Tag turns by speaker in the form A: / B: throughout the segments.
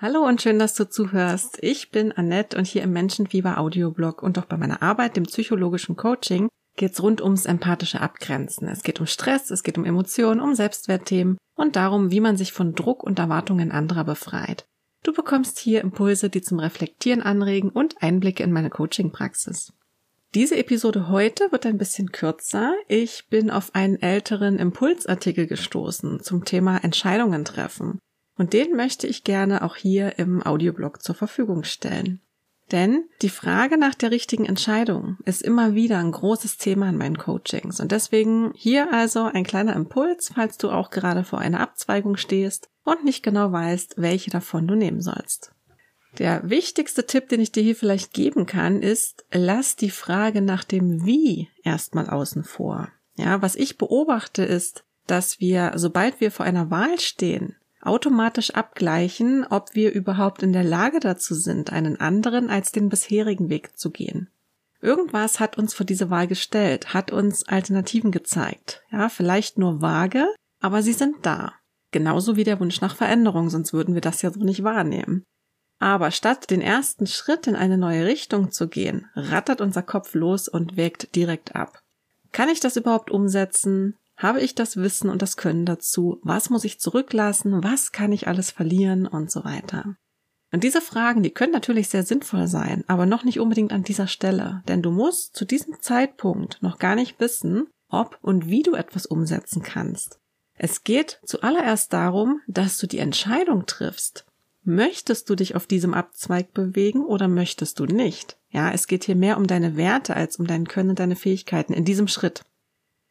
A: Hallo und schön, dass du zuhörst. Ich bin Annette und hier im Menschenfieber Audioblog und auch bei meiner Arbeit, dem psychologischen Coaching, geht's rund ums empathische Abgrenzen. Es geht um Stress, es geht um Emotionen, um Selbstwertthemen und darum, wie man sich von Druck und Erwartungen anderer befreit. Du bekommst hier Impulse, die zum Reflektieren anregen und Einblicke in meine Coaching-Praxis. Diese Episode heute wird ein bisschen kürzer. Ich bin auf einen älteren Impulsartikel gestoßen zum Thema Entscheidungen treffen. Und den möchte ich gerne auch hier im Audioblog zur Verfügung stellen. Denn die Frage nach der richtigen Entscheidung ist immer wieder ein großes Thema in meinen Coachings. Und deswegen hier also ein kleiner Impuls, falls du auch gerade vor einer Abzweigung stehst und nicht genau weißt, welche davon du nehmen sollst. Der wichtigste Tipp, den ich dir hier vielleicht geben kann, ist, lass die Frage nach dem Wie erstmal außen vor. Ja, was ich beobachte ist, dass wir, sobald wir vor einer Wahl stehen, automatisch abgleichen, ob wir überhaupt in der Lage dazu sind, einen anderen als den bisherigen Weg zu gehen. Irgendwas hat uns vor diese Wahl gestellt, hat uns Alternativen gezeigt. Ja, vielleicht nur vage, aber sie sind da. Genauso wie der Wunsch nach Veränderung, sonst würden wir das ja so nicht wahrnehmen. Aber statt den ersten Schritt in eine neue Richtung zu gehen, rattert unser Kopf los und wägt direkt ab. Kann ich das überhaupt umsetzen? Habe ich das Wissen und das Können dazu? Was muss ich zurücklassen? Was kann ich alles verlieren? Und so weiter. Und diese Fragen, die können natürlich sehr sinnvoll sein, aber noch nicht unbedingt an dieser Stelle, denn du musst zu diesem Zeitpunkt noch gar nicht wissen, ob und wie du etwas umsetzen kannst. Es geht zuallererst darum, dass du die Entscheidung triffst. Möchtest du dich auf diesem Abzweig bewegen oder möchtest du nicht? Ja, es geht hier mehr um deine Werte als um dein Können deine Fähigkeiten in diesem Schritt.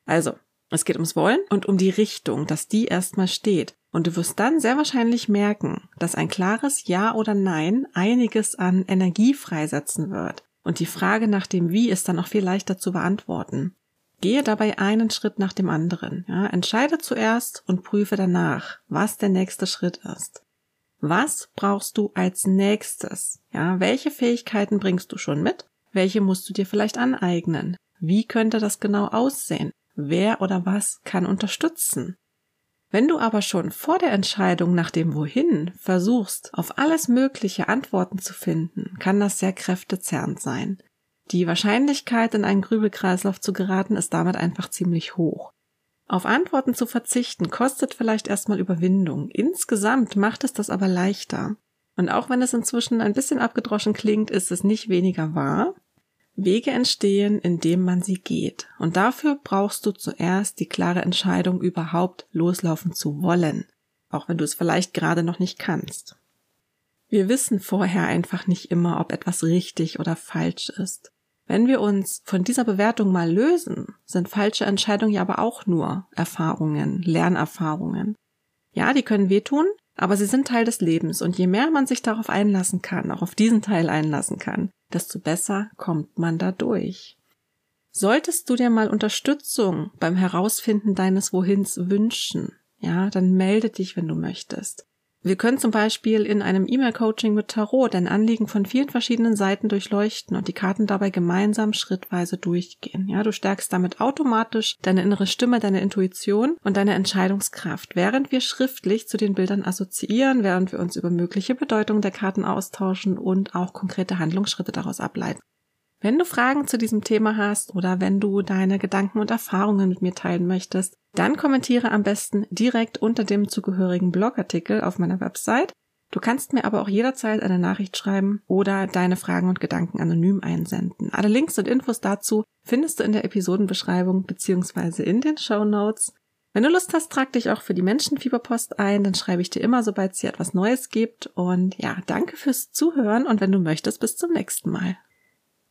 A: Also, es geht ums Wollen und um die Richtung, dass die erstmal steht. Und du wirst dann sehr wahrscheinlich merken, dass ein klares Ja oder Nein einiges an Energie freisetzen wird. Und die Frage nach dem Wie ist dann auch viel leichter zu beantworten. Gehe dabei einen Schritt nach dem anderen. Ja, entscheide zuerst und prüfe danach, was der nächste Schritt ist. Was brauchst du als nächstes? Ja, welche Fähigkeiten bringst du schon mit? Welche musst du dir vielleicht aneignen? Wie könnte das genau aussehen? Wer oder was kann unterstützen. Wenn du aber schon vor der Entscheidung nach dem Wohin versuchst, auf alles Mögliche Antworten zu finden, kann das sehr kräftezerrend sein. Die Wahrscheinlichkeit, in einen Grübelkreislauf zu geraten, ist damit einfach ziemlich hoch. Auf Antworten zu verzichten kostet vielleicht erstmal Überwindung. Insgesamt macht es das aber leichter. Und auch wenn es inzwischen ein bisschen abgedroschen klingt, ist es nicht weniger wahr. Wege entstehen, indem man sie geht. Und dafür brauchst du zuerst die klare Entscheidung, überhaupt loslaufen zu wollen, auch wenn du es vielleicht gerade noch nicht kannst. Wir wissen vorher einfach nicht immer, ob etwas richtig oder falsch ist. Wenn wir uns von dieser Bewertung mal lösen, sind falsche Entscheidungen ja aber auch nur Erfahrungen, Lernerfahrungen. Ja, die können wehtun, aber sie sind Teil des Lebens und je mehr man sich darauf einlassen kann, auch auf diesen Teil einlassen kann, desto besser kommt man da durch. Solltest du dir mal Unterstützung beim Herausfinden deines Wohins wünschen, ja, dann melde dich, wenn du möchtest. Wir können zum Beispiel in einem E-Mail-Coaching mit Tarot dein Anliegen von vielen verschiedenen Seiten durchleuchten und die Karten dabei gemeinsam schrittweise durchgehen. Ja, du stärkst damit automatisch deine innere Stimme, deine Intuition und deine Entscheidungskraft, während wir schriftlich zu den Bildern assoziieren, während wir uns über mögliche Bedeutungen der Karten austauschen und auch konkrete Handlungsschritte daraus ableiten. Wenn du Fragen zu diesem Thema hast oder wenn du deine Gedanken und Erfahrungen mit mir teilen möchtest, dann kommentiere am besten direkt unter dem zugehörigen Blogartikel auf meiner Website. Du kannst mir aber auch jederzeit eine Nachricht schreiben oder deine Fragen und Gedanken anonym einsenden. Alle Links und Infos dazu findest du in der Episodenbeschreibung beziehungsweise in den Show Notes. Wenn du Lust hast, trag dich auch für die Menschenfieberpost ein, dann schreibe ich dir immer, sobald es hier etwas Neues gibt. Und ja, danke fürs Zuhören und wenn du möchtest, bis zum nächsten Mal.